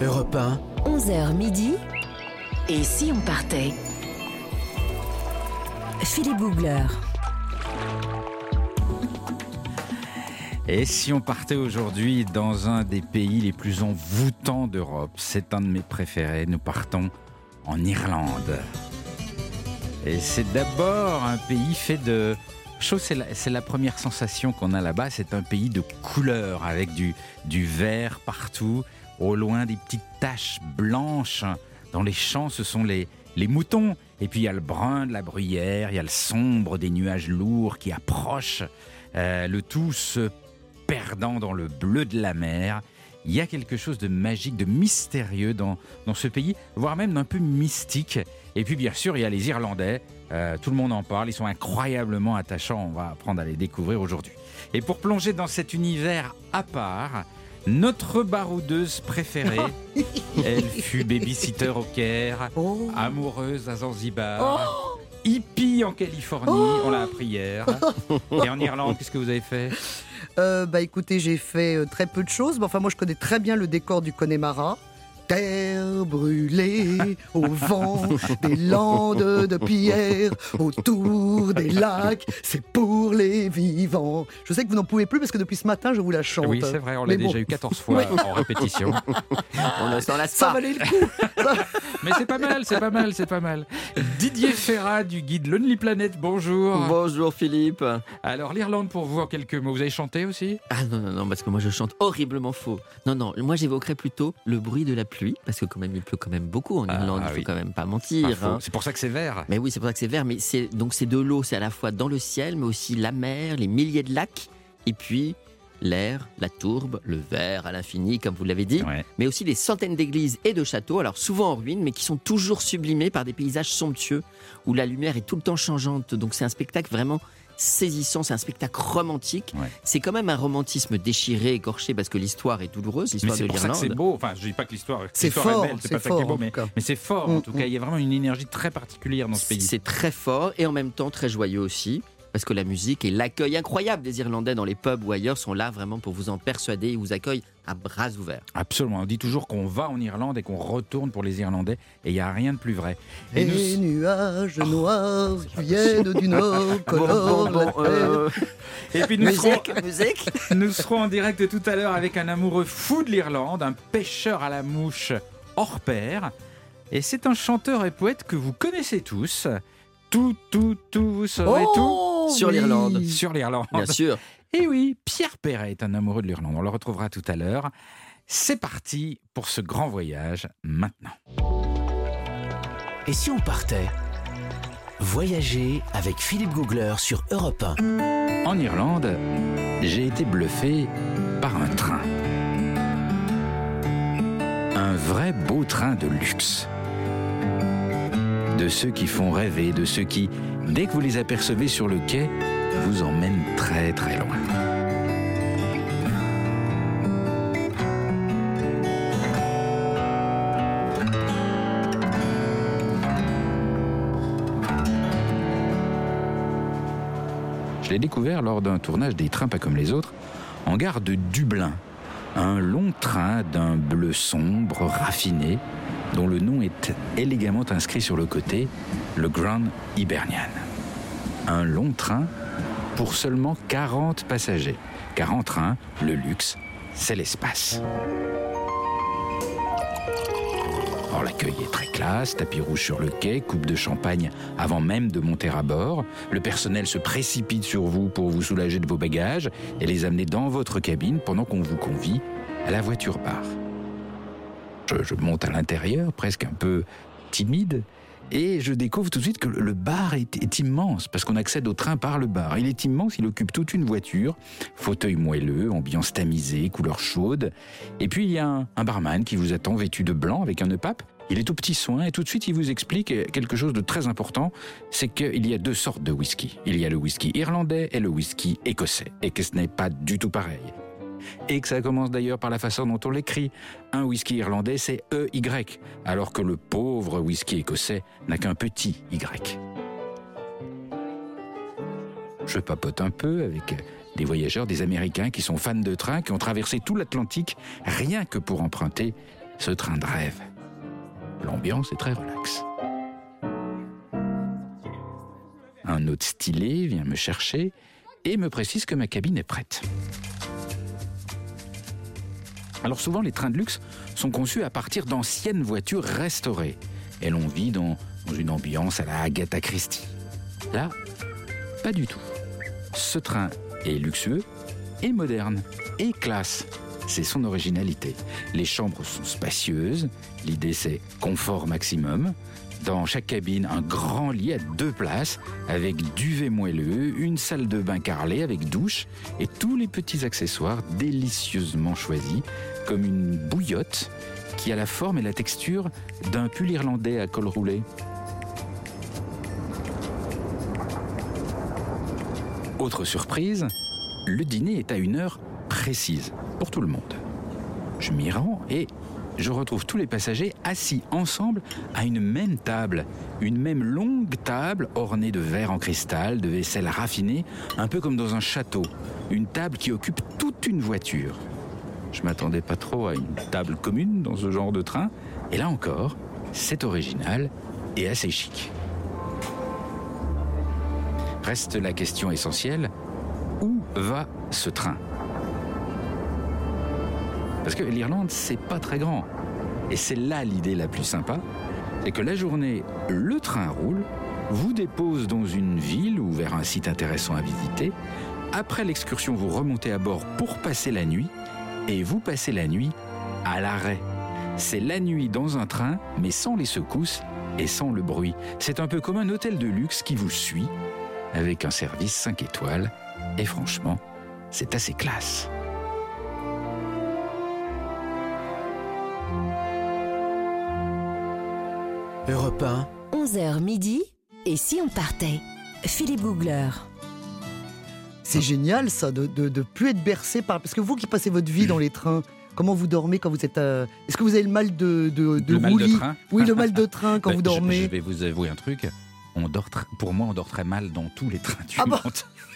Europe 1, 11h midi. Et si on partait? Philippe Googler. Et si on partait aujourd'hui dans un des pays les plus envoûtants d'Europe, c'est un de mes préférés, nous partons en Irlande. Et c'est d'abord un pays fait de... Chose, c'est la, c'est la première sensation qu'on a là-bas, c'est un pays de couleurs, avec du, du vert partout, au loin des petites taches blanches. Dans les champs, ce sont les, les moutons. Et puis il y a le brun de la bruyère, il y a le sombre des nuages lourds qui approchent, euh, le tout se perdant dans le bleu de la mer. Il y a quelque chose de magique, de mystérieux dans, dans ce pays, voire même d'un peu mystique. Et puis bien sûr, il y a les Irlandais. Euh, tout le monde en parle, ils sont incroyablement attachants. On va apprendre à les découvrir aujourd'hui. Et pour plonger dans cet univers à part, notre baroudeuse préférée, elle fut babysitter au Caire, Oh. amoureuse à Zanzibar, hippie en Californie, on l'a appris hier. Et en Irlande, qu'est-ce que vous avez fait? Euh, bah écoutez, j'ai fait euh, très peu de choses, mais enfin moi je connais très bien le décor du Connemara. Terre brûlée au vent des landes de pierre, autour des lacs, c'est pour les vivants. Je sais que vous n'en pouvez plus parce que depuis ce matin je vous la chante. Oui, c'est vrai, on l'a bon. déjà eu 14 fois en répétition. On ne s'en lasse Ça pas. valait le coup. Mais c'est pas mal, c'est pas mal, c'est pas mal. Didier Ferrat du guide Lonely Planet, bonjour. Bonjour Philippe. Alors l'Irlande pour vous en quelques mots, vous avez chanté aussi? Ah non, non, non, parce que moi je chante horriblement faux. Non, non, moi j'évoquerais plutôt le bruit de la pluie, parce que quand même il pleut quand même beaucoup en Ah, Irlande, il faut oui. quand même pas mentir. hein. C'est pour ça que c'est vert. Mais oui, c'est pour ça que c'est vert, mais c'est donc c'est de l'eau, c'est à la fois dans le ciel, mais aussi la mer, les milliers de lacs, et puis l'air, la tourbe, le vert à l'infini, comme vous l'avez dit, Ouais. mais aussi des centaines d'églises et de châteaux, alors souvent en ruine, mais qui sont toujours sublimés par des paysages somptueux, où la lumière est tout le temps changeante. Donc c'est un spectacle vraiment saisissant, c'est un spectacle romantique. Ouais. C'est quand même un romantisme déchiré, écorché, parce que l'histoire est douloureuse, l'histoire de que c'est l'Irlande. beau. Enfin, je dis pas que l'histoire C'est est belle, c'est pas ça qui est beau, mais, c'est fort en Mm, tout cas. Il y a vraiment une énergie très particulière dans ce pays. C'est très fort et en même temps très joyeux aussi. Parce que la musique et l'accueil incroyable des Irlandais dans les pubs ou ailleurs sont là vraiment pour vous en persuader et vous accueillent à bras ouverts. Absolument. On dit toujours qu'on va en Irlande et qu'on retourne pour les Irlandais, et il n'y a rien de plus vrai. Et Les nous- nuages noirs qui viennent du nord colorent euh, Et puis nous serons, musique, musique. nous serons en direct tout à l'heure avec un amoureux fou de l'Irlande, un pêcheur à la mouche hors pair. Et c'est un chanteur et poète que vous connaissez tous. Tout, tout, tout, vous saurez Oh, Sur oui. l'Irlande. tout sur l'Irlande. Bien sûr. Et oui, Pierre Perret est un amoureux de l'Irlande. On le retrouvera tout à l'heure. C'est parti pour ce grand voyage maintenant. et si on partait Voyager avec Philippe Googler sur Europe 1. En Irlande, j'ai été bluffé par un train. Un vrai beau train de luxe. De ceux qui font rêver, de ceux qui, dès que vous les apercevez sur le quai, vous emmènent très très loin. Je l'ai découvert lors d'un tournage des trains pas comme les autres, en gare de Dublin. Un long train d'un bleu sombre, raffiné, dont le nom est élégamment inscrit sur le côté, le Grand Hibernian. Un long train pour seulement 40 passagers. Car en train, le luxe, c'est l'espace. Or, l'accueil est très classe, tapis rouge sur le quai, coupe de champagne avant même de monter à bord. Le personnel se précipite sur vous pour vous soulager de vos bagages et les amener dans votre cabine pendant qu'on vous convie à la voiture bar. Je, monte à l'intérieur, presque un peu timide, et je découvre tout de suite que le bar est, immense, parce qu'on accède au train par le bar. Il est immense, il occupe toute une voiture, fauteuil moelleux, ambiance tamisée, couleur chaude. Et puis il y a un, barman qui vous attend vêtu de blanc avec un nœud. Il est au petit soin et tout de suite il vous explique quelque chose de très important, c'est qu'il y a deux sortes de whisky. Il y a le whisky irlandais et le whisky écossais, et que ce n'est pas du tout pareil. Et que ça commence d'ailleurs par la façon dont on l'écrit. Un whisky irlandais, c'est EY, alors que le pauvre whisky écossais n'a qu'un petit Y. Je papote un peu avec des voyageurs, des Américains qui sont fans de train, qui ont traversé tout l'Atlantique rien que pour emprunter ce train de rêve. L'ambiance est très relaxe. Un hôte stylé vient me chercher et me précise que ma cabine est prête. Alors souvent, les trains de luxe sont conçus à partir d'anciennes voitures restaurées. Et l'on vit dans, une ambiance à la Agatha Christie. Là, pas du tout. Ce train est luxueux et moderne et classe. C'est son originalité. Les chambres sont spacieuses. L'idée, c'est confort maximum. Dans chaque cabine, un grand lit à deux places, avec duvet moelleux, une salle de bain carrelée avec douche et tous les petits accessoires délicieusement choisis, comme une bouillotte qui a la forme et la texture d'un pull irlandais à col roulé. Autre surprise, le dîner est à une heure précise pour tout le monde. Je m'y rends et je retrouve tous les passagers assis ensemble à une même table, une même longue table ornée de verres en cristal, de vaisselle raffinée, un peu comme dans un château, une table qui occupe toute une voiture. Je m'attendais pas trop à une table commune dans ce genre de train, et là encore, c'est original et assez chic. Reste la question essentielle, où va ce train? Parce que l'Irlande, c'est pas très grand. Et c'est là l'idée la plus sympa, c'est que la journée, le train roule, vous dépose dans une ville ou vers un site intéressant à visiter. Après l'excursion, vous remontez à bord pour passer la nuit, et vous passez la nuit à l'arrêt. C'est la nuit dans un train, mais sans les secousses et sans le bruit. C'est un peu comme un hôtel de luxe qui vous suit, avec un service 5 étoiles, et franchement, c'est assez classe. Europe 1, 11h midi. Et si on partait? Philippe Googler. C'est génial ça, de, de, de plus être bercé par. Parce que vous qui passez votre vie dans les trains, comment vous dormez quand vous êtes. euh, Est-ce que vous avez le mal de, de, de Le mal train? Oui, le mal de train quand Ben, vous je- dormez. Je, vais vous avouer un truc. On dort tr- pour moi, on dort très mal dans tous les trains du Ah bon monde.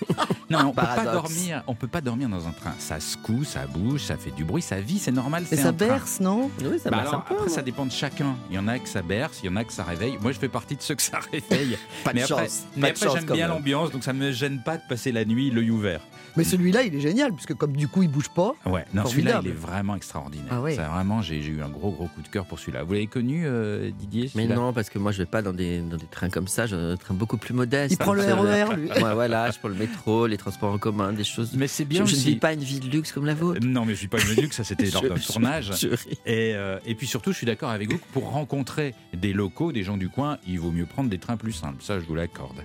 non, on peut pas Paradoxe. dormir. On peut pas dormir dans un train. Ça secoue, ça bouge, ça fait du bruit, ça vit, c'est normal. Et c'est ça un train. berce, non? Oui, ça Bah berce alors, un peu, après, moi. ça dépend de chacun. Il y en a que ça berce, il y en a que ça réveille. Moi, je fais partie de ceux que ça réveille. Pas de mais après, chance. mais après, j'aime bien même. l'ambiance, donc ça me gêne pas de passer la nuit l'œil ouvert. Mais celui-là, il est génial, puisque comme du coup, il bouge pas. Ouais, non, celui-là, il est vraiment extraordinaire. Ah ouais. Ça, vraiment, j'ai j'ai eu un gros, gros coup de cœur pour celui-là. Vous l'avez connu, euh, Didier Mais non, parce que moi je vais pas dans des, dans des trains comme ça, un train beaucoup plus modeste. Il prend le RER, lui. Ouais, voilà, je prends le métro, les transports en commun, des choses. Mais c'est bien je ne vis pas une vie de luxe comme la vôtre. Non, mais je suis pas une luxe, ça c'était lors d'un tournage. je ris. Et, euh, et puis surtout, je suis d'accord avec vous que pour rencontrer des locaux, des gens du coin, il vaut mieux prendre des trains plus simples. Ça, je vous l'accorde.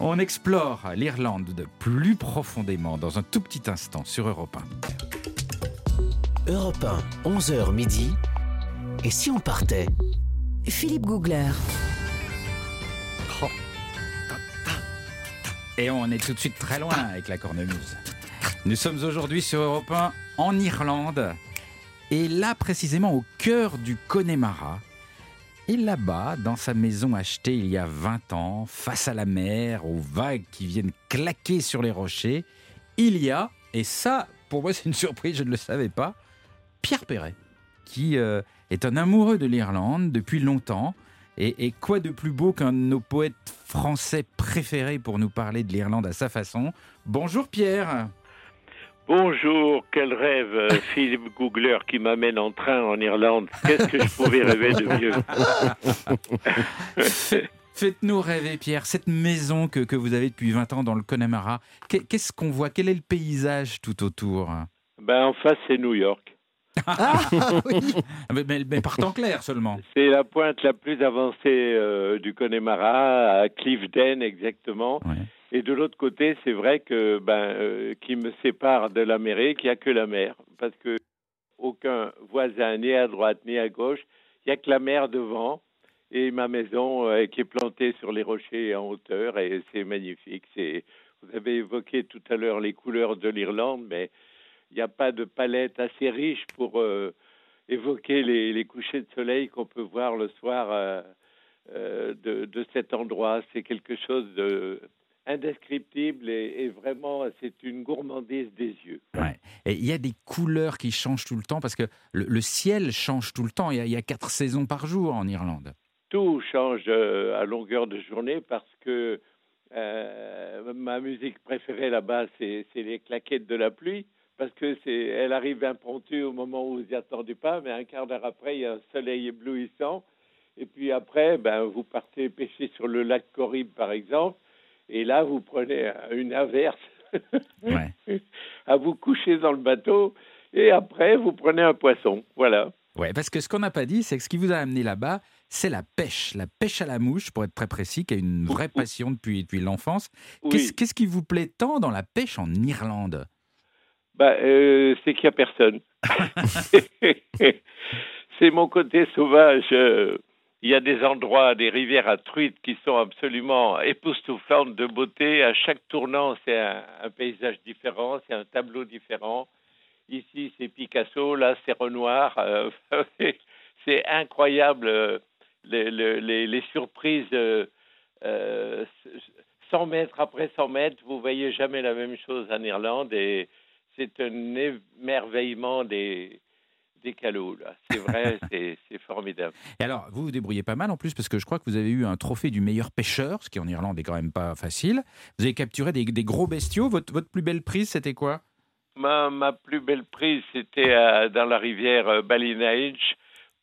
On explore l'Irlande de plus profondément dans un tout petit instant sur Europe 1. Europe 1, 11h midi. Et si on partait? Philippe Googler. Et on est tout de suite très loin avec la cornemuse. Nous sommes aujourd'hui sur Europe 1 en Irlande. Et là, précisément au cœur du Connemara. Et là-bas, dans sa maison achetée il y a 20 ans, face à la mer, aux vagues qui viennent claquer sur les rochers, il y a, et ça, pour moi c'est une surprise, je ne le savais pas, Pierre Perret, qui euh, est un amoureux de l'Irlande depuis longtemps. Et, et quoi de plus beau qu'un de nos poètes français préférés pour nous parler de l'Irlande à sa façon? Bonjour Pierre. Bonjour, quel rêve, euh, Philippe Googler qui m'amène en train en Irlande. Qu'est-ce que je pouvais rêver de mieux? Fait- Faites-nous rêver Pierre, cette maison que, que vous avez depuis 20 ans dans le Connemara, qu'est- qu'est-ce qu'on voit? Quel est le paysage tout autour? Ben, en face, c'est New York. Ah oui mais, mais- mais par temps clair seulement. C'est la pointe la plus avancée euh, du Connemara, à Clifden exactement. Ouais. Et de l'autre côté, c'est vrai que ben, euh, qui me sépare de l'Amérique, il n'y a que la mer. Parce que aucun voisin, ni à droite, ni à gauche, il n'y a que la mer devant. Et ma maison euh, qui est plantée sur les rochers en hauteur, et c'est magnifique. C'est, vous avez évoqué tout à l'heure les couleurs de l'Irlande, mais il n'y a pas de palette assez riche pour euh, évoquer les, les couchers de soleil qu'on peut voir le soir euh, euh, de, de cet endroit. C'est quelque chose de, indescriptible et, vraiment, c'est une gourmandise des yeux. Ouais. Et il y a des couleurs qui changent tout le temps parce que le, ciel change tout le temps. Il y, a, quatre saisons par jour en Irlande. Tout change à longueur de journée parce que euh, ma musique préférée là-bas, c'est les claquettes de la pluie parce que c'est, elle arrive impromptue au moment où vous n'y attendez pas, mais un quart d'heure après, il y a un soleil éblouissant. Et puis après, ben, vous partez pêcher sur le lac Corrib, par exemple, et là, vous prenez une averse à vous coucher dans le bateau, et après, vous prenez un poisson. Voilà. Ouais, parce que ce qu'on n'a pas dit, c'est que ce qui vous a amené là-bas, c'est la pêche, la pêche à la mouche, pour être très précis, qui a une vraie passion depuis, depuis l'enfance. Qu'est-ce qui vous plaît tant dans la pêche en Irlande? Bah, euh, C'est qu'il n'y a personne. c'est mon côté sauvage. Euh, il y a des endroits, des rivières à truites qui sont absolument époustouflantes de beauté. À chaque tournant, c'est un, paysage différent, c'est un tableau différent. Ici, c'est Picasso, là, c'est Renoir. Euh, c'est incroyable les, les, surprises. Euh, 100 mètres après 100 mètres, vous voyez jamais la même chose en Irlande et c'est un émerveillement des, des là. C'est vrai, c'est formidable. Et alors, vous vous débrouillez pas mal en plus, parce que je crois que vous avez eu un trophée du meilleur pêcheur, ce qui en Irlande est quand même pas facile. Vous avez capturé des, gros bestiaux. Votre, votre plus belle prise, c'était quoi? Ma, ma, plus belle prise, c'était dans la rivière euh, Ballinahinch,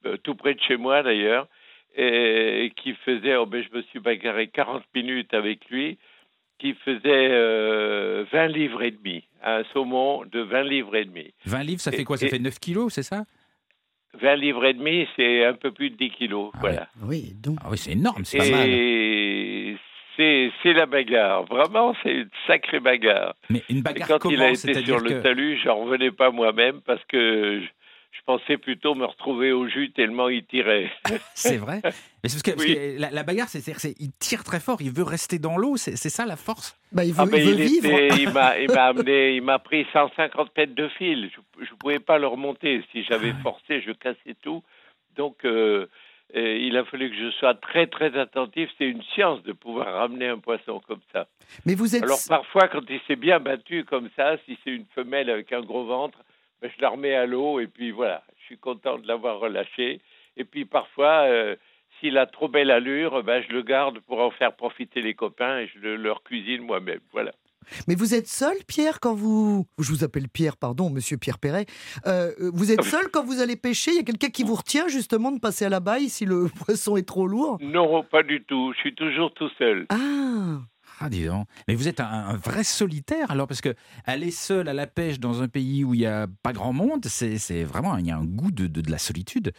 euh, tout près de chez moi d'ailleurs, et, qui faisait, oh ben, je me suis bagarré 40 minutes avec lui, qui faisait 20 euh, livres et demi, un saumon de 20 livres et demi. 20 livres, ça fait quoi? Ça fait 9 kilos, c'est ça? 20 livres et demi, c'est un peu plus de 10 kilos. Ah voilà. Oui, donc. Ah oui, c'est énorme, c'est pas mal. Et c'est la bagarre. Vraiment, c'est une sacrée bagarre. Mais une bagarre et quand comment, il a été sur le talus, j'en revenais pas moi-même parce que je pensais plutôt me retrouver au jus tellement il tirait. c'est vrai. Mais parce que, la, bagarre, c'est il tire très fort, il veut rester dans l'eau, c'est ça la force? Bah, il veut, ah, il vivre. il m'a amené, il m'a pris 150 mètres de fil. Je ne pouvais pas le remonter. Si j'avais ah forcé, je cassais tout. Donc, euh, euh, il a fallu que je sois très très attentif. C'est une science de pouvoir ramener un poisson comme ça. Mais vous êtes. Alors parfois, quand il s'est bien battu comme ça, si c'est une femelle avec un gros ventre, je la remets à l'eau et puis voilà, je suis content de l'avoir relâché. Et puis parfois, euh, s'il a trop belle allure, ben, je le garde pour en faire profiter les copains et je le, leur cuisine moi-même. Voilà. Mais vous êtes seul, Pierre, quand vous... Je vous appelle Pierre, pardon, monsieur Pierre Perret. Euh, vous êtes seul quand vous allez pêcher? Il y a quelqu'un qui vous retient justement de passer à la baille si le poisson est trop lourd? Non, pas du tout. Je suis toujours tout seul. Ah ah, dis donc. Mais vous êtes un, vrai solitaire alors, parce que aller seul à la pêche dans un pays où il n'y a pas grand monde, c'est vraiment, il y a un goût de, de, la solitude.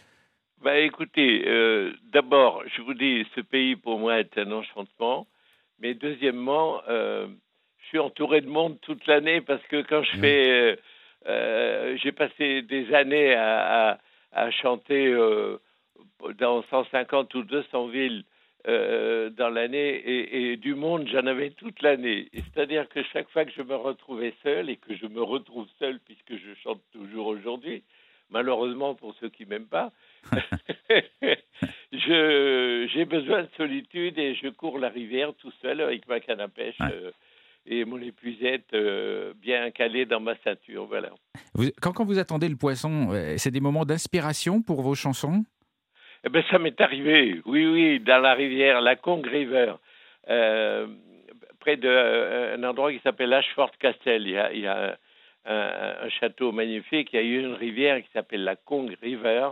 Bah écoutez, euh, d'abord, je vous dis, ce pays pour moi est un enchantement. Mais deuxièmement, euh, je suis entouré de monde toute l'année parce que quand je fais, euh, j'ai passé des années à, à, à chanter dans 150 ou 200 villes euh, dans l'année et, du monde, j'en avais toute l'année. C'est-à-dire que chaque fois que je me retrouvais seul et que je me retrouve seul puisque je chante toujours aujourd'hui, malheureusement pour ceux qui m'aiment pas, j'ai besoin de solitude et je cours la rivière tout seul avec ma canne à pêche. Euh, et mon épuisette euh, bien calée dans ma ceinture, voilà. quand, quand vous attendez le poisson, c'est des moments d'inspiration pour vos chansons? Eh ben, ça m'est arrivé, oui, oui, dans la rivière, la Kong River, euh, près d'un euh, endroit qui s'appelle Ashford Castle. Il y a, un, château magnifique, il y a eu une rivière qui s'appelle la Kong River.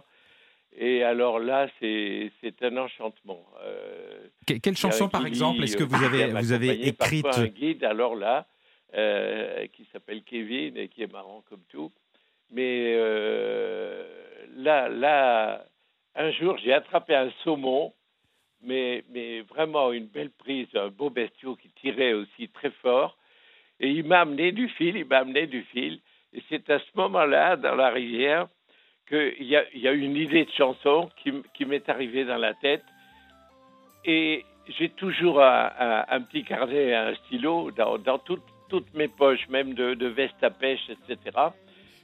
Et alors là, c'est un enchantement. Euh, quelle chanson, par exemple, est-ce que vous avez, vous avez écrite un guide, alors là, qui s'appelle Kevin et qui est marrant comme tout. Mais là, là, un jour, j'ai attrapé un saumon, mais, vraiment une belle prise, un beau bestiau qui tirait aussi très fort. Et il m'a amené du fil, il m'a amené du fil. Et c'est à ce moment-là, dans la rivière, qu'il y a, y a une idée de chanson qui, m'est arrivée dans la tête. Et j'ai toujours un, petit carnet, un stylo dans, toutes mes poches, même de, de veste à pêche, etc.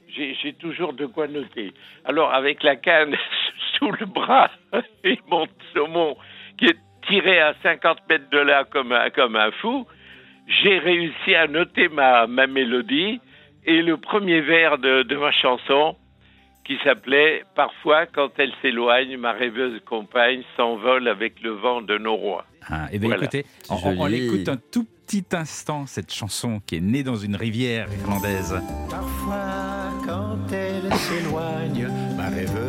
J'ai toujours de quoi noter. Alors, avec la canne sous le bras et mon saumon qui est tiré à 50 mètres de là comme un, comme un fou, j'ai réussi à noter ma, ma mélodie et le premier vers de, de ma chanson qui s'appelait Parfois, quand elle s'éloigne, ma rêveuse compagne s'envole avec le vent de nos rois. Ah, et bien Voilà. écoutez, on, on l'écoute un tout petit instant, cette chanson qui est née dans une rivière irlandaise. Parfois, quand elle s'éloigne, ma rêveuse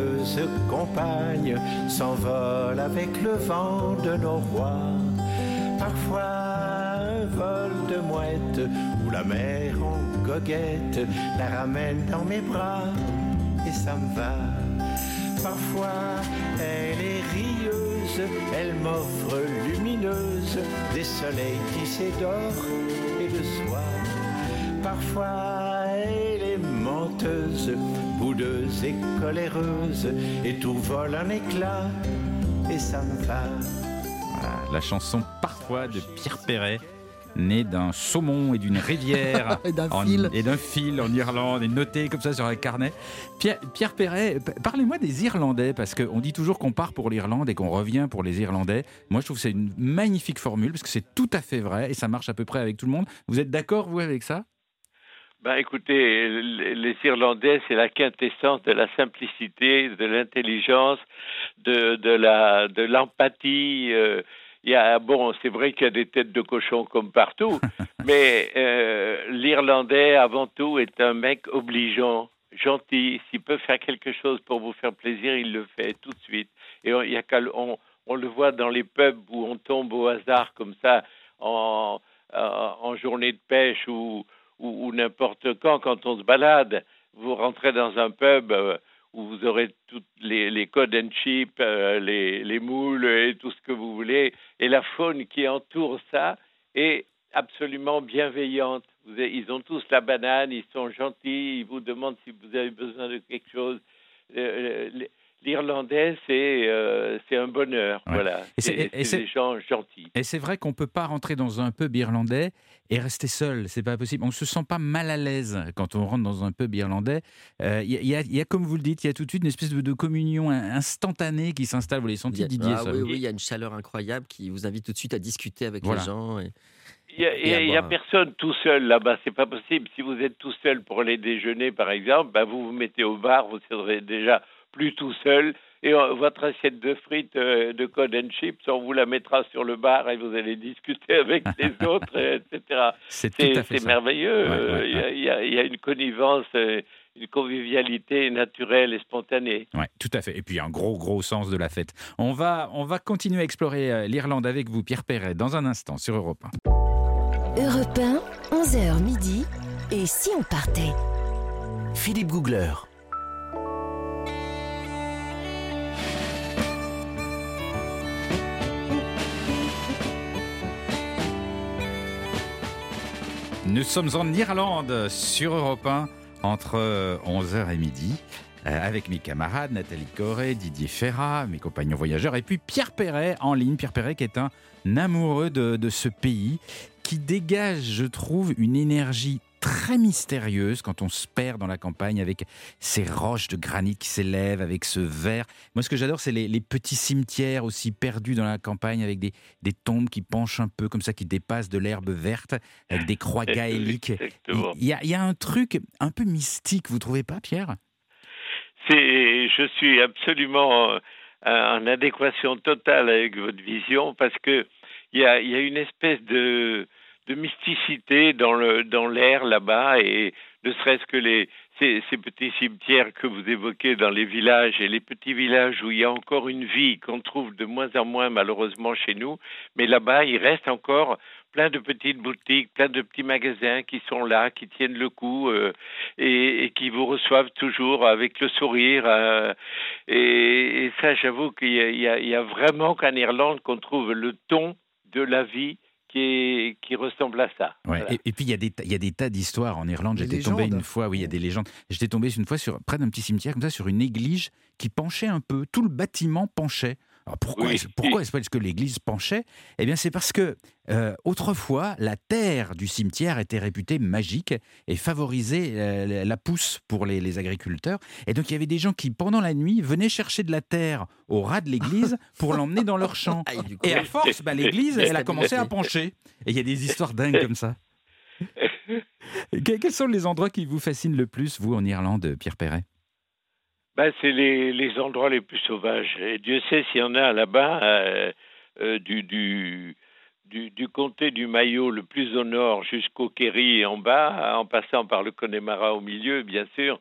compagne s'envole avec le vent de nos rois. Parfois, un vol de mouette ou la mer en goguette la ramène dans mes bras et ça me va. Parfois, elle est rieuse, elle m'offre lumineuse des soleils qui s'édorent et le soir. Parfois, elle est menteuse, boudeuse et coléreuse, et tout vole en éclat, et ça me va. Voilà, la chanson Parfois de Pierre Perret, née d'un saumon et d'une rivière. Et d'un en- fil. Et d'un fil en Irlande, et noté comme ça sur un carnet. Pierre, Pierre Perret, parlez-moi des Irlandais, parce qu'on dit toujours qu'on part pour l'Irlande et qu'on revient pour les Irlandais. Moi, je trouve que c'est une magnifique formule, parce que c'est tout à fait vrai, et ça marche à peu près avec tout le monde. Vous êtes d'accord, vous, avec ça? Ben écoutez, les Irlandais, c'est la quintessence de la simplicité, de l'intelligence, de, de la de l'empathie. euh, Il y a bon, c'est vrai qu'il y a des têtes de cochon comme partout, mais euh, l'Irlandais avant tout est un mec obligeant, gentil. S'il peut faire quelque chose pour vous faire plaisir, il le fait tout de suite. Et on, il y a on, on le voit dans les pubs où on tombe au hasard comme ça en en en journée de pêche ou ou, n'importe quand, quand on se balade, vous rentrez dans un pub euh, où vous aurez toutes les, les cod and chip, euh, les, les moules et tout ce que vous voulez, et la faune qui entoure ça est absolument bienveillante. Ils ont tous la banane, ils sont gentils, ils vous demandent si vous avez besoin de quelque chose. Euh, L'Irlandais, c'est euh, c'est un bonheur, Ouais. voilà. Et c'est- des gens gentils. Et c'est vrai qu'on peut pas rentrer dans un pub irlandais et rester seul. C'est pas possible. On se sent pas mal à l'aise quand on rentre dans un pub irlandais. Euh, Il y, a- il y a- il y a, comme vous le dites, il y a tout de suite une espèce de, de communion in- instantanée qui s'installe. Vous l'avez Il senti, y a- Didier ah ça oui, oui, il y a une chaleur incroyable qui vous invite tout de suite à discuter avec Voilà. les gens. et- Il n'y a, personne tout seul là-bas, c'est pas possible. Si vous êtes tout seul pour aller déjeuner, par exemple, ben vous vous mettez au bar, vous serez déjà plus tout seul. Et euh, votre assiette de frites euh, de cod and chips, on vous la mettra sur le bar et vous allez discuter avec les autres, etc. C'est merveilleux. Ouais, ouais, Euh, Il y a- ouais. il y, a, il y a une connivence, euh, une convivialité naturelle et spontanée. Ouais, tout à fait. Et puis un gros, gros sens de la fête. On va, on va continuer à explorer l'Irlande avec vous, Pierre Perret, dans un instant sur Europe 1. Europe 1, 11h midi. Et si on partait? Philippe Googler. Nous sommes en Irlande sur Europe 1 entre 11h et midi. euh, avec mes camarades Nathalie Corré, Didier Ferrat, mes compagnons voyageurs, et puis Pierre Perret en ligne. Pierre Perret qui est un amoureux de, de ce pays, qui dégage, je trouve, une énergie très mystérieuse quand on se perd dans la campagne avec ces roches de granit qui s'élèvent, avec ce verre. Moi, ce que j'adore, c'est les, les petits cimetières aussi perdus dans la campagne avec des, des tombes qui penchent un peu comme ça, qui dépassent de l'herbe verte, avec des croix gaéliques. Il y, a, il y a un truc un peu mystique, vous trouvez pas, Pierre? C'est, je suis absolument euh, en adéquation totale avec votre vision parce que il y a, il y a une espèce de, de mysticité dans l'air là-bas et ne serait-ce que les ces, petits cimetières que vous évoquez dans les villages et les petits villages où il y a encore une vie qu'on trouve de moins en moins malheureusement chez nous, mais là-bas il reste encore plein de petites boutiques, plein de petits magasins qui sont là, qui tiennent le coup euh, et, qui vous reçoivent toujours avec le sourire. euh, et, ça, j'avoue qu'il y, y a vraiment qu'en Irlande qu'on trouve le ton de la vie qui, est, qui ressemble à ça. Ouais, Voilà. et, et puis il y a des, ta- il y a des tas d'histoires en Irlande. J'étais tombé une fois, oui, il y a des légendes. J'étais tombé une fois sur près d'un petit cimetière comme ça sur une église qui penchait un peu. Tout le bâtiment penchait. Alors pourquoi Oui. est-ce, pourquoi est-ce que l'église penchait? Eh bien, c'est parce que euh, autrefois, la terre du cimetière était réputée magique et favorisait euh, la pousse pour les, les agriculteurs. Et donc, il y avait des gens qui, pendant la nuit, venaient chercher de la terre au ras de l'église pour l'emmener dans leur champ. Ah, et du coup, Et à force, bah, l'église, elle a commencé à pencher. Et il y a des histoires dingues comme ça. Que- Quels sont les endroits qui vous fascinent le plus, vous, en Irlande, Pierre Perret? Ben, c'est les, les endroits les plus sauvages. Et Dieu sait s'il y en a là-bas, euh, euh, du, du, du, comté du Mayo le plus au nord jusqu'au Kerry en bas, en passant par le Connemara au milieu, bien sûr.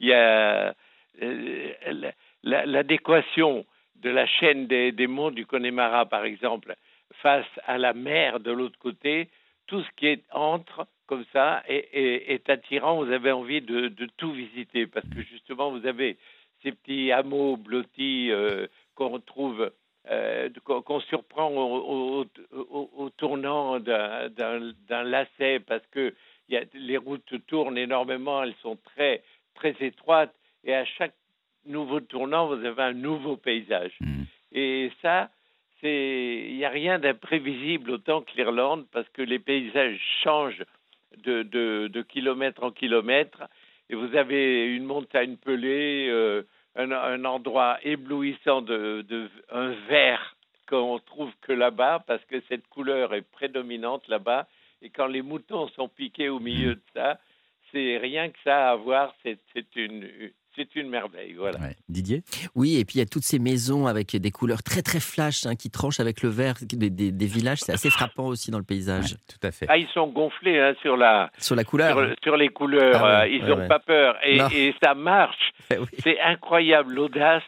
Il y a euh, la- la- l'adéquation de la chaîne des, des monts du Connemara, par exemple, face à la mer de l'autre côté. Tout ce qui est entre, comme ça, est, est- est attirant. Vous avez envie de, de tout visiter parce que justement, vous avez ces petits hameaux blottis euh, qu'on trouve, euh, qu'on surprend au, au- au- au tournant d'un- lacet parce que il y a, les routes tournent énormément, elles sont très, très étroites et à chaque nouveau tournant, vous avez un nouveau paysage. Mm. Et ça, il n'y a rien d'imprévisible autant que l'Irlande parce que les paysages changent de, kilomètre en kilomètre. Et vous avez une montagne pelée, euh, un, endroit éblouissant de, un vert qu'on trouve que là-bas parce que cette couleur est prédominante là-bas. Et quand les moutons sont piqués au milieu de ça, c'est rien que ça à voir, c'est une c'est une merveille, voilà. Ouais. Didier? Oui, et puis il y a toutes ces maisons avec des couleurs très très flash hein, qui tranchent avec le vert des, des- des villages. C'est assez frappant aussi dans le paysage. Ouais, Tout à fait. Ah, ils sont gonflés hein, sur la Sur la couleur. sur, sur les couleurs, Ah ouais, euh, ils n'ont ouais. pas peur et, ça marche. Eh oui. C'est incroyable l'audace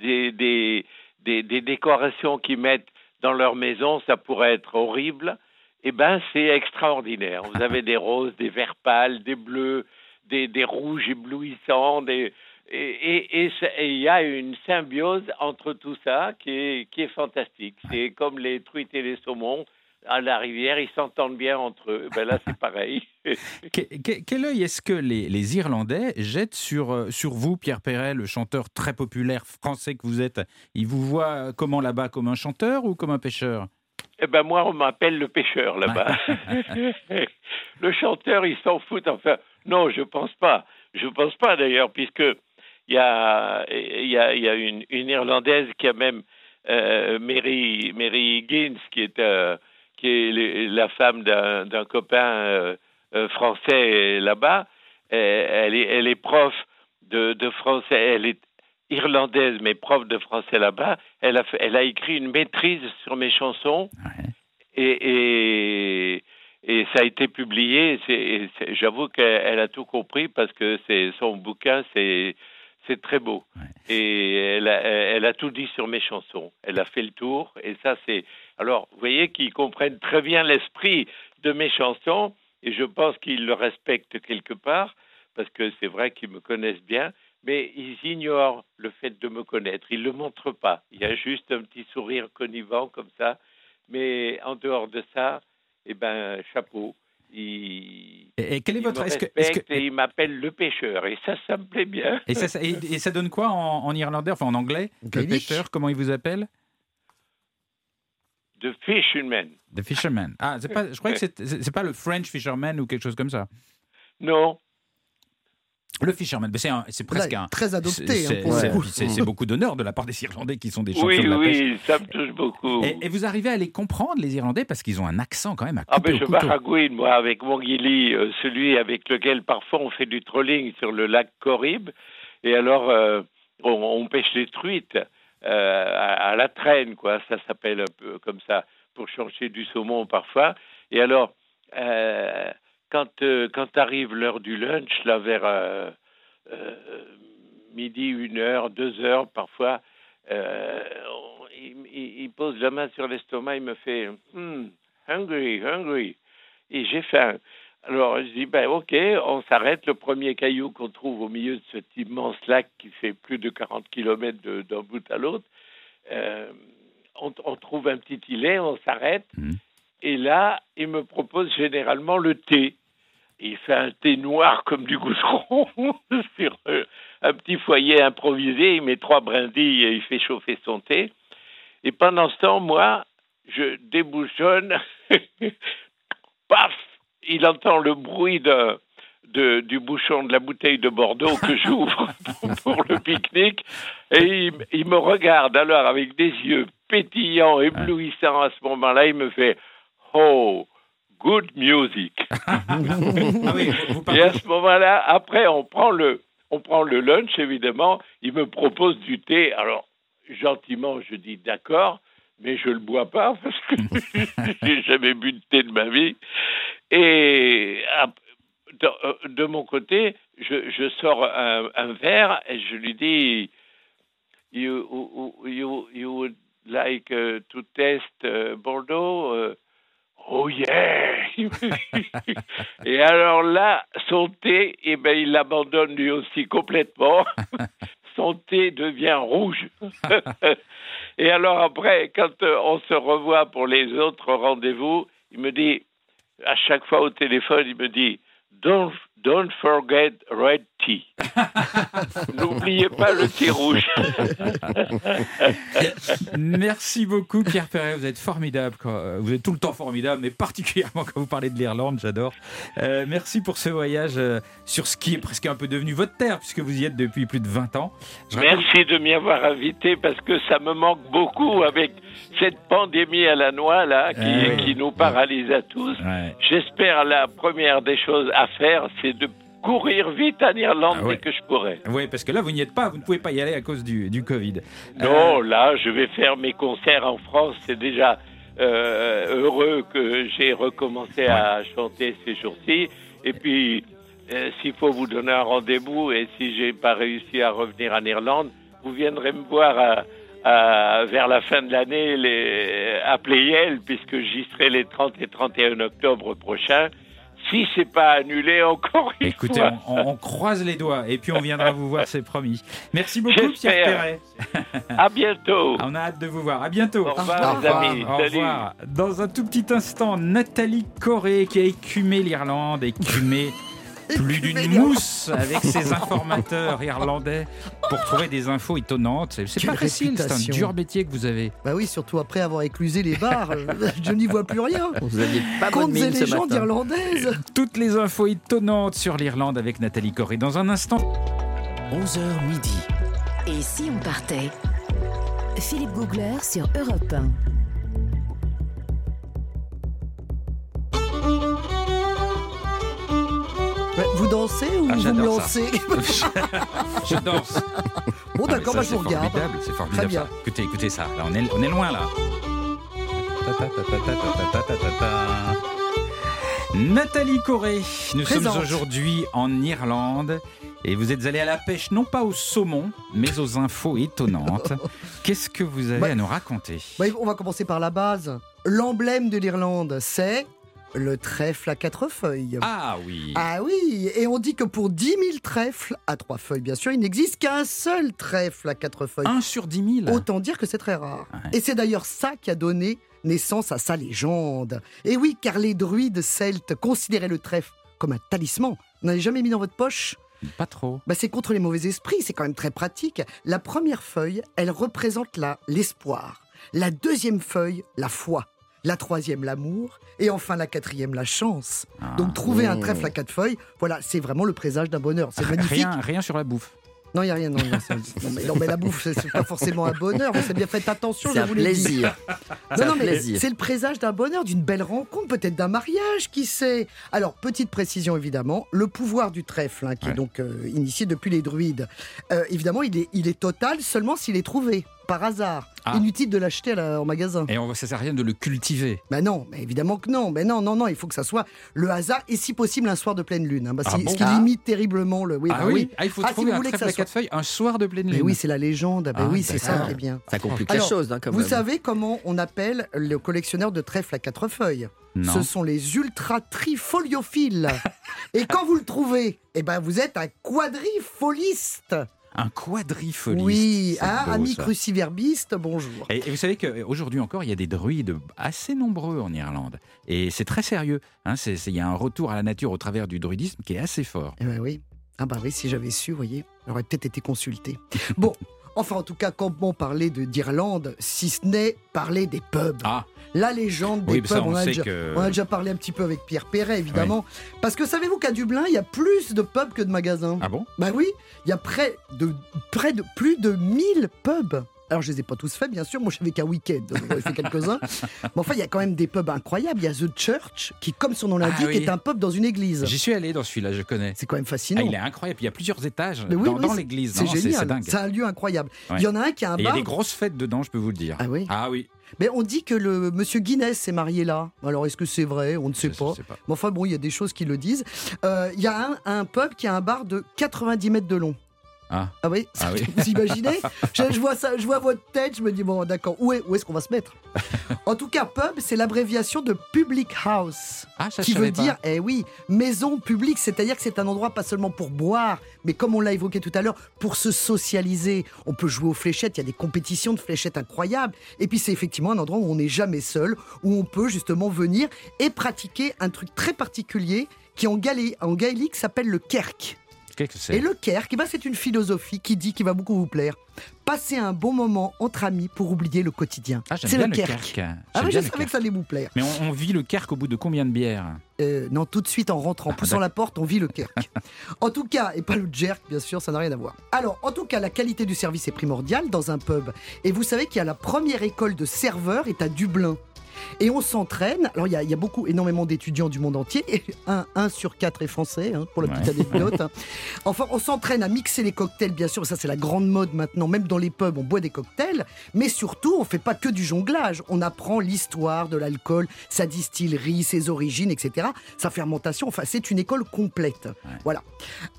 des, des, des, des décorations qu'ils mettent dans leur maison. Ça pourrait être horrible. Eh ben, c'est extraordinaire. Vous avez des roses, des verts pâles, des bleus, des, des rouges éblouissants, des et il y a une symbiose entre tout ça qui est qui est fantastique. C'est comme les truites et les saumons à la rivière, ils s'entendent bien entre eux. Ben là, c'est pareil. Que- que- quel œil est-ce que les, les Irlandais jettent sur, euh, sur vous, Pierre Perret, le chanteur très populaire français que vous êtes? Ils vous voient comment là-bas Comme un chanteur ou comme un pêcheur? Eh ben moi, on m'appelle le pêcheur là-bas. le chanteur, il s'en fout. Enfin, non, je pense pas. Je pense pas d'ailleurs, puisque il y a, il y a, il y a une, une Irlandaise qui a même euh, Mary, Mary Higgins, qui est, euh, qui est le- la femme d'un copain euh, français là-bas. Elle est, elle est prof de, de français. Elle est irlandaise, mais prof de français là-bas. Elle a, fait- elle a écrit une maîtrise sur mes chansons Ouais. et, et, et ça a été publié. J'avoue qu'elle elle a tout compris parce que son bouquin, c'est c'est très beau. Ouais. Et elle a, elle a tout dit sur mes chansons. Elle a fait le tour. Et ça, c'est. Alors, vous voyez qu'ils comprennent très bien l'esprit de mes chansons. Et je pense qu'ils le respectent quelque part parce que c'est vrai qu'ils me connaissent bien. Mais ils ignorent le fait de me connaître. Ils ne le montrent pas. Il y a juste un petit sourire connivant comme ça. Mais en dehors de ça, eh ben, chapeau. Et, et quel est votre. est-ce que- que- et ils m'appellent le pêcheur. Et ça, ça me plaît bien. et, ça, ça- et- et ça donne quoi en, en irlandais, enfin en anglais Le pêcheur, comment il vous appelle? The Fisherman. The fisherman. Ah, c'est pas, je croyais que c'est c'est- c'est pas le French fisherman ou quelque chose comme ça. Non, Le fisherman, c'est un- c'est presque Là, un. Très adopté, c'est- hein, pour c'est- beaucoup d'honneur de la part des Irlandais qui sont des champions oui, de la pêche. oui, ça me touche beaucoup. Et, et vous arrivez à les comprendre, les Irlandais, parce qu'ils ont un accent quand même à Ah ben au je baragouine moi avec mon Gilly, euh, celui avec lequel parfois on fait du trolling sur le lac Corrib, et alors euh, on, on pêche les truites euh, à, à la traîne quoi, ça s'appelle un peu comme ça pour changer du saumon parfois. Et alors euh, quand euh, quand arrive l'heure du lunch là vers euh, euh, midi, une heure, deux heures parfois, il, pose la main sur l'estomac, il me fait Hmm, hungry, hungry. Et j'ai faim. Alors je dis ben ok, on s'arrête. Le premier caillou qu'on trouve au milieu de cet immense lac qui fait plus de 40 kilomètres d'un bout à l'autre, on, trouve un petit îlet, on s'arrête. Mhm. Et là, il me propose généralement le thé. Il fait un thé noir comme du goudron sur euh, un petit foyer improvisé. Il met trois brindilles et il fait chauffer son thé. Et pendant ce temps, moi, je débouchonne. Paf Il entend le bruit de, du bouchon de la bouteille de Bordeaux que j'ouvre pour le pique-nique. Et il me regarde alors avec des yeux pétillants, éblouissants. À ce moment-là, il me fait Oh, good music. Ah Et à ce moment-là, après, on prend le, on prend le lunch, évidemment. Il me propose du thé. Alors, gentiment, je dis d'accord, mais je le bois pas parce que j'ai jamais bu de thé de ma vie. Et de, euh, de mon côté, je, je sors un, un verre et je lui dis You, you, you would like uh, to test uh, Bordeaux? Oh yeah! Et alors là, son thé, eh ben, il l'abandonne lui aussi complètement. Son thé devient rouge. Et alors après, quand euh, on se revoit pour les autres rendez-vous, il me dit, à chaque fois au téléphone, il me dit, don't, don't forget red N'oubliez pas le thé rouge. Merci beaucoup Pierre Perret, vous êtes formidable. quand- euh, Vous êtes tout le temps formidable, mais particulièrement quand vous parlez de l'Irlande, j'adore. Euh, merci pour ce voyage euh, sur ce qui est presque un peu devenu votre terre, puisque vous y êtes depuis plus de 20 ans. Je Merci de m'y avoir invité parce que ça me manque beaucoup avec cette pandémie à la noix là qui, qui nous paralyse à tous. Ouais. J'espère la première des choses à faire, c'est de courir vite en Irlande Ah ouais. dès que je pourrai. Oui, parce que là, vous n'y êtes pas, vous ne pouvez pas y aller à cause du, du Covid. Non, là, je vais faire mes concerts en France. C'est déjà euh, heureux que j'ai recommencé à chanter ces jours-ci. Et puis, euh, s'il faut vous donner un rendez-vous et si j'ai pas réussi à revenir en Irlande, vous viendrez me voir à- à- vers la fin de l'année à Playel, puisque j'y serai les 30 et 31 octobre prochains. Si c'est pas annulé encore une Écoutez, fois. on, on- on croise les doigts et puis on viendra vous voir, c'est promis. Merci beaucoup Pierre. Perret. À bientôt. On a hâte de vous voir. À bientôt. Au revoir, les amis. Au Salut. revoir. Dans un tout petit instant, Nathalie Corée qui a écumé l'Irlande, écumé plus d'une mousse avec ses informateurs irlandais pour trouver des infos étonnantes. C'est- pas facile, c'est un dur métier que vous avez. Bah oui, surtout après avoir éclusé les bars, euh, je n'y vois plus rien. Vous aviez pas bonne Contes et légendes irlandaises. Toutes les infos étonnantes sur l'Irlande avec Nathalie Corée. Dans un instant, 11h midi. Et si on partait? Philippe Googler sur Europe 1. Vous dansez ou Ah, vous me lancez je danse. Bon d'accord, bah, je vous regarde. formidable, c'est Très formidable. bien. ça. Écoutez, écoutez ça. Là, on est, on est loin là. Nathalie Corée, nous Présente. sommes aujourd'hui en Irlande et vous êtes allée à la pêche non pas au saumon mais aux infos étonnantes. Qu'est-ce que vous avez Bah, à nous raconter? Bah, on va commencer par la base. L'emblème de l'Irlande, c'est le trèfle à quatre feuilles. Ah oui. Ah oui, et on dit que pour 10 000 trèfles à trois feuilles, bien sûr, il n'existe qu'un seul trèfle à quatre feuilles. 1 sur 10 000. Autant dire que c'est très rare. Ouais. Et c'est d'ailleurs ça qui a donné naissance à sa légende. Et oui, car les druides celtes considéraient le trèfle comme un talisman. Vous n'avez jamais mis dans votre poche? Pas trop. bah, C'est contre les mauvais esprits, c'est quand même très pratique. La première feuille, elle représente la- l'espoir. La deuxième feuille, la foi. La troisième, l'amour. Et enfin, la quatrième, la chance. Ah. Donc, trouver un Mmh. trèfle à quatre feuilles, voilà, c'est vraiment le présage d'un bonheur. C'est magnifique. Rien, rien sur la bouffe. Non, il n'y a rien. Non, non, c'est- non, mais, non, mais la bouffe, c'est pas forcément un bonheur. Vous avez bien fait attention, je vous l'ai dit. Non, non, mais c'est le présage d'un bonheur, d'une belle rencontre, peut-être d'un mariage, qui sait. Alors, petite précision évidemment, le pouvoir du trèfle, hein, qui est donc euh, initié depuis les druides, euh, évidemment, il est, il est total seulement s'il est trouvé, par hasard. Ah. Inutile de l'acheter en magasin. Et on, ça sert à rien de le cultiver. Ben non, mais évidemment que non. Mais non, non, non, il faut que ça soit le hasard et si possible un soir de pleine lune. hein, bah, Ah ce qui- bon ce qui Ah. limite terriblement le. Oui, ah bah oui, il faut Ah, si trouver vous un voulez que trèfle ça à quatre feuilles un soir de pleine Mais lune. oui, c'est la légende. Ben Ah, oui, c'est ça qui est bien. Ça complique Alors, la chose, hein, quand Vous même. savez comment on appelle le collectionneur de trèfles à quatre feuilles? Non. Ce sont les ultra trifoliophile. Et quand vous le trouvez, eh ben vous êtes un quadrifoliste. Un quadrifoliste. Oui, hein, beau, ami ça. cruciverbiste, bonjour. Et, et vous savez qu'aujourd'hui encore, il y a des druides assez nombreux en Irlande. Et c'est très sérieux. hein, Il y a un retour à la nature au travers du druidisme qui est assez fort. Eh ben oui. Ah bah oui, si j'avais su, vous voyez, j'aurais peut-être été consulté. Bon, Enfin, en tout cas, comment parler de- d'Irlande si ce n'est parler des pubs Ah, La légende des oui, pubs, ça, on, on, a déjà, que. on a déjà parlé un petit peu avec Pierre Perret, évidemment. Parce que savez-vous qu'à Dublin, il y a plus de pubs que de magasins? Ah bon? Bah oui, il y a près de, près de plus de 1000 pubs. Alors, je les ai pas tous faits, bien sûr. Moi, je n'avais qu'un week-end. donc J'en ai fait quelques-uns. Mais enfin, il y a quand même des pubs incroyables. Il y a The Church, qui, comme son nom l'indique, Ah oui. est un pub dans une église. J'y suis allé dans celui-là, je connais. C'est quand même Ah, fascinant. il est incroyable. Il y a plusieurs étages oui, dans, oui, dans c'est- l'église. C'est génial. dingue. C'est un lieu incroyable. Ouais. Il y en a un qui a un Et il y a bar. des grosses fêtes dedans, je peux vous le dire. Ah oui Ah oui. Mais on dit que le monsieur Guinness s'est marié là. Alors, est-ce que c'est vrai? On ne sait pas. sais pas. Mais enfin, bon, il y a des choses qui le disent. Euh, Il y a un, un pub qui a un bar de 90 mètres de long. Ah. Ah oui, Ah oui. Vous imaginez je, je vois ça, je vois votre tête, je me dis bon d'accord, où est, où est-ce qu'on va se mettre? En tout cas, pub, c'est l'abréviation de public house, Ah, ça, qui veut pas. dire, eh oui, maison publique, c'est-à-dire que c'est un endroit pas seulement pour boire, mais comme on l'a évoqué tout à l'heure, pour se socialiser. On peut jouer aux fléchettes, il y a des compétitions de fléchettes incroyables, et puis c'est effectivement un endroit où on n'est jamais seul, où on peut justement venir et pratiquer un truc très particulier qui en, galé- en gaélique s'appelle le kerk. Qu'est-ce que c'est Et le Kerk, eh ben, c'est une philosophie qui dit, qui va beaucoup vous plaire. Passer un bon moment entre amis pour oublier le quotidien. Ah, c'est le Kerk. Ah oui, je savais que ça allait vous plaire. Mais on, on vit le Kerk au bout de combien de bières Euh, non, tout de suite en rentrant, en poussant la porte, on vit le Kerk. en tout cas, et pas le Jerk, bien sûr, ça n'a rien à voir. Alors, en tout cas, la qualité du service est primordiale dans un pub. Et vous savez qu'il y a la première école de serveurs est à Dublin. Et on s'entraîne. Alors, il y, a, il y a beaucoup, énormément d'étudiants du monde entier. Et un, un sur quatre est français, hein, pour la petite Ouais. anecdote. hein. Enfin, on s'entraîne à mixer les cocktails, bien sûr. Ça, c'est la grande mode maintenant. Même dans les pubs, on boit des cocktails. Mais surtout, on fait pas que du jonglage. On apprend l'histoire de l'alcool, sa distillerie, ses origines, etc. Sa fermentation. Enfin, c'est une école complète. Voilà.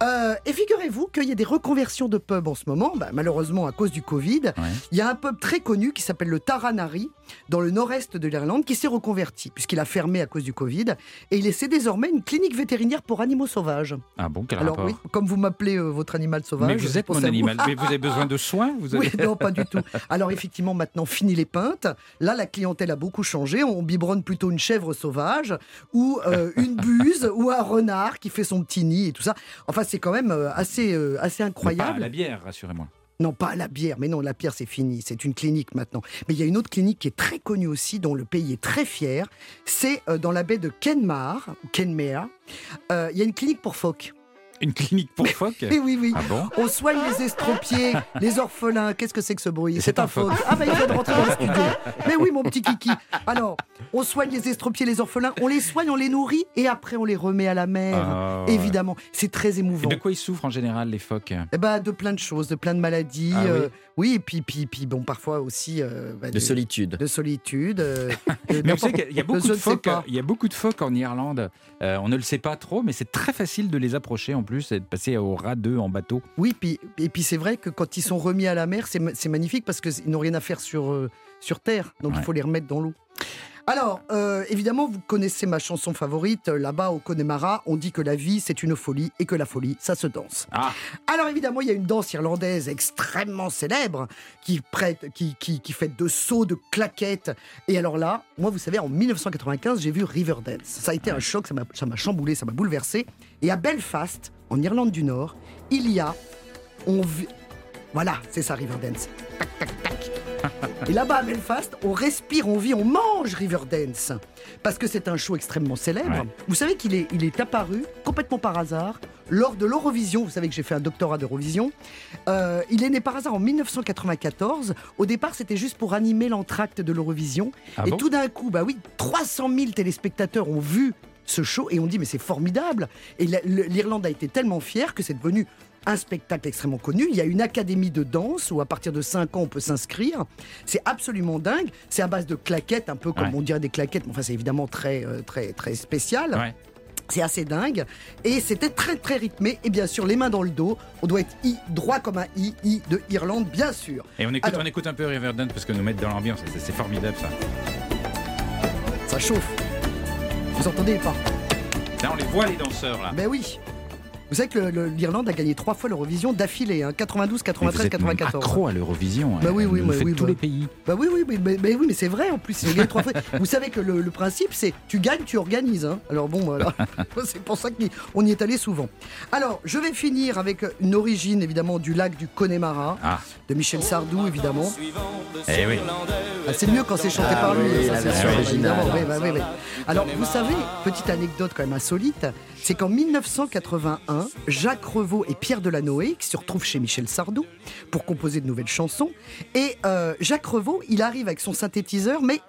Euh, et figurez-vous qu'il y a des reconversions de pubs en ce moment. Bah, malheureusement, à cause du Covid. Ouais. Il y a un pub très connu qui s'appelle le Taranari, dans le nord-est de l'Irlande, qui s'est reconverti, puisqu'il a fermé à cause du Covid. Et il essaie désormais une clinique vétérinaire pour animaux sauvages. Ah bon, quel Alors rapport oui, comme vous m'appelez euh, votre animal sauvage. Mais vous êtes mon animal. Mais vous avez besoin de soins vous avez... Oui, non, pas du tout. Alors effectivement, maintenant, fini les pintes. Là, la clientèle a beaucoup changé. On biberonne plutôt une chèvre sauvage ou euh, une buse ou un renard qui fait son petit nid et tout ça. Enfin, c'est quand même euh, assez, euh, assez Mais pas incroyable. la bière, rassurez-moi. Non, pas la bière, mais non, la bière c'est fini, c'est une clinique maintenant. Mais il y a une autre clinique qui est très connue aussi, dont le pays est très fier, c'est euh, dans la baie de Kenmare, ou. Euh, Il y a une clinique pour phoques. Une clinique pour phoques Oui, oui, oui. Ah bon On soigne les estropiés, les orphelins. Qu'est-ce que c'est que ce bruit C'est un phoque. Ah bah il vient de rentrer dans le studio. Mais oui, mon petit kiki. Alors, on soigne les estropiés, les orphelins, on les soigne, on les nourrit et après on les remet à la mer. Ah, ouais. Évidemment, c'est très Et émouvant. de quoi ils souffrent en général, les phoques? Eh ben, de plein de choses, de plein de maladies. Ah oui. euh, oui, et puis, puis, puis, bon, parfois aussi euh, bah, De solitude. de solitude. euh, de Mais vous savez qu'il y a beaucoup de phoques. pas. Il y a beaucoup de phoques en Irlande. Euh, on ne le sait pas trop, mais c'est très facile de les approcher plus et de passer au ras en bateau. Oui, puis, et puis c'est vrai que quand ils sont remis à la mer, c'est ma- c'est magnifique parce qu'ils n'ont rien à faire sur, euh, sur Terre. Donc il faut les remettre dans l'eau. Alors, euh, évidemment, vous connaissez ma chanson favorite. euh, Là-bas, au Connemara, on dit que la vie, c'est une folie et que la folie, ça se danse. Ah, Alors évidemment, il y a une danse irlandaise extrêmement célèbre qui, prête, qui, qui, qui fait de sauts, de claquettes. Et alors là, moi, vous savez, en 1995, j'ai vu Riverdance. Ça a été un choc, ça m'a chamboulé, ça m'a bouleversé. Et à Belfast, en Irlande du Nord, il y a... On vit- Voilà, c'est ça Riverdance. Tac, tac, tac. Et là-bas à Belfast, on respire, on vit, on mange Riverdance. Parce que c'est un show extrêmement célèbre. Ouais. Vous savez qu'il est, il est apparu complètement par hasard lors de l'Eurovision. Vous savez que j'ai fait un doctorat d'Eurovision. Euh, il est né par hasard en 1994. Au départ, c'était juste pour animer l'entracte de l'Eurovision. Ah et bon? tout d'un coup, bah oui, 300 000 téléspectateurs ont vu ce show et on dit mais c'est formidable. Et l'Irlande a été tellement fière que c'est devenu un spectacle extrêmement connu. Il y a une académie de danse où à partir de 5 ans on peut s'inscrire. C'est absolument dingue. C'est à base de claquettes, un peu comme Ouais. on dirait des claquettes, mais enfin c'est évidemment très euh, très très spécial. ouais. C'est assez dingue. Et c'était très très rythmé. Et bien sûr, les mains dans le dos. On doit être I, droit comme un I, I de Irlande, bien sûr. Et on écoute, Alors- on écoute un peu Riverdance parce que nous mettre dans l'ambiance, c'est formidable ça. Ça chauffe. Vous entendez pas? Là, on les voit les danseurs là. Ben oui. Vous savez que l'Irlande a gagné trois fois l'Eurovision d'affilée, hein, 92, Mais vous 93, êtes même 94. accro à l'Eurovision. Bah oui, elle oui, fait oui, tous bah. les pays. Bah oui, oui, mais, mais- mais oui, mais c'est vrai en plus. Ils ont gagné trois fois. Vous savez que le, le principe, c'est tu gagnes, tu organises. hein. Alors bon, voilà. c'est pour ça qu'on y est allé souvent. Alors, je vais finir avec une origine évidemment du lac du Connemara, Ah. de Michel Sardou évidemment. Eh oui. Ah, c'est mieux quand c'est chanté Ah par lui. oui, ça, sûr, évidemment. Oui, bah oui, oui. Alors, vous savez, petite anecdote quand même insolite, c'est qu'en 1981, Jacques Revaux et Pierre Delanoë, qui se retrouvent chez Michel Sardou pour composer de nouvelles chansons, et euh, Jacques Revaux, il arrive avec son synthétiseur, mais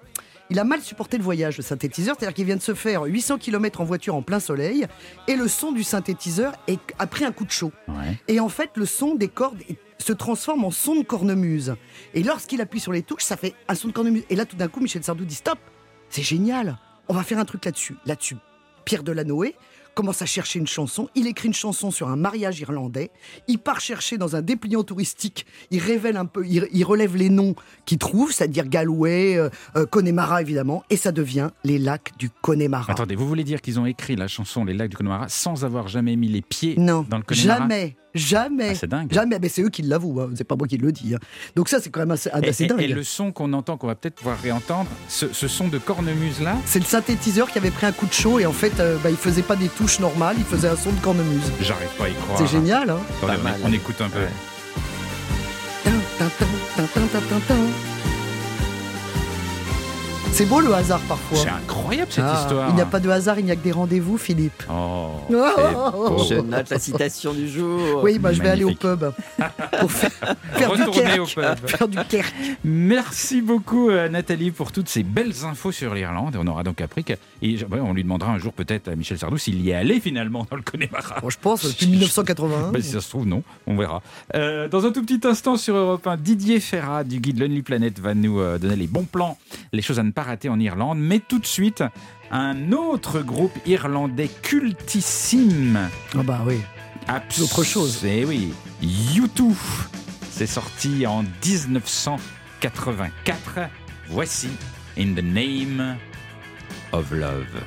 il a mal supporté le voyage, le synthétiseur, c'est-à-dire qu'il vient de se faire 800 km en voiture en plein soleil, et le son du synthétiseur est- a pris un coup de chaud. Ouais. Et en fait, le son des cordes se transforme en son de cornemuse. Et lorsqu'il appuie sur les touches, ça fait un son de cornemuse. Et là, tout d'un coup, Michel Sardou dit Stop C'est génial On va faire un truc là-dessus. Là-dessus. Pierre Delanoë commence à chercher une chanson. Il écrit une chanson sur un mariage irlandais. Il part chercher dans un dépliant touristique. Il révèle un peu, il, il relève les noms qu'il trouve, c'est-à-dire Galway, euh, euh, Connemara évidemment, et ça devient les lacs du Connemara. Attendez, vous voulez dire qu'ils ont écrit la chanson Les lacs du Connemara sans avoir jamais mis les pieds Non, dans le Connemara jamais, jamais, Ah, c'est dingue. jamais. Mais c'est eux qui l'avouent, hein. c'est pas moi qui le dis. hein. Donc ça, c'est quand même assez, assez et- dingue. et le son qu'on entend, qu'on va peut-être pouvoir réentendre, ce, ce son de cornemuse là, C'est le synthétiseur qui avait pris un coup de chaud et en fait, euh, bah, il faisait pas des touches normales, il faisait un son de cornemuse. j'arrive pas à y croire. C'est génial, hein Attendez, Pas on, mal. on écoute un peu. Ouais. C'est beau le hasard parfois. C'est incroyable cette Ah, histoire. Il n'y a pas de hasard, il n'y a que des rendez-vous, Philippe. Oh, Oh, c'est oh, oh, beau. Je note la citation du jour. Oui, bah, je vais aller au pub pour faire, faire du au pub. Faire du kerk. Merci beaucoup euh, Nathalie pour toutes ces belles infos sur l'Irlande. On aura donc appris que et, ouais, on lui demandera un jour peut-être à Michel Sardou s'il y est allé finalement dans le Connemara. Bon, je pense, depuis 1981. Bah, si ça se trouve, non. On verra. Euh, dans un tout petit instant sur Europe 1, Didier Ferrat du guide Lonely Planet va nous euh, donner les bons plans, les choses à ne pas rater en Irlande. Mais tout de suite, un autre groupe irlandais cultissime. Ah bah oui. Abs- Autre chose. Eh oui. U2. C'est sorti en 1984. Voici In the Name of Love.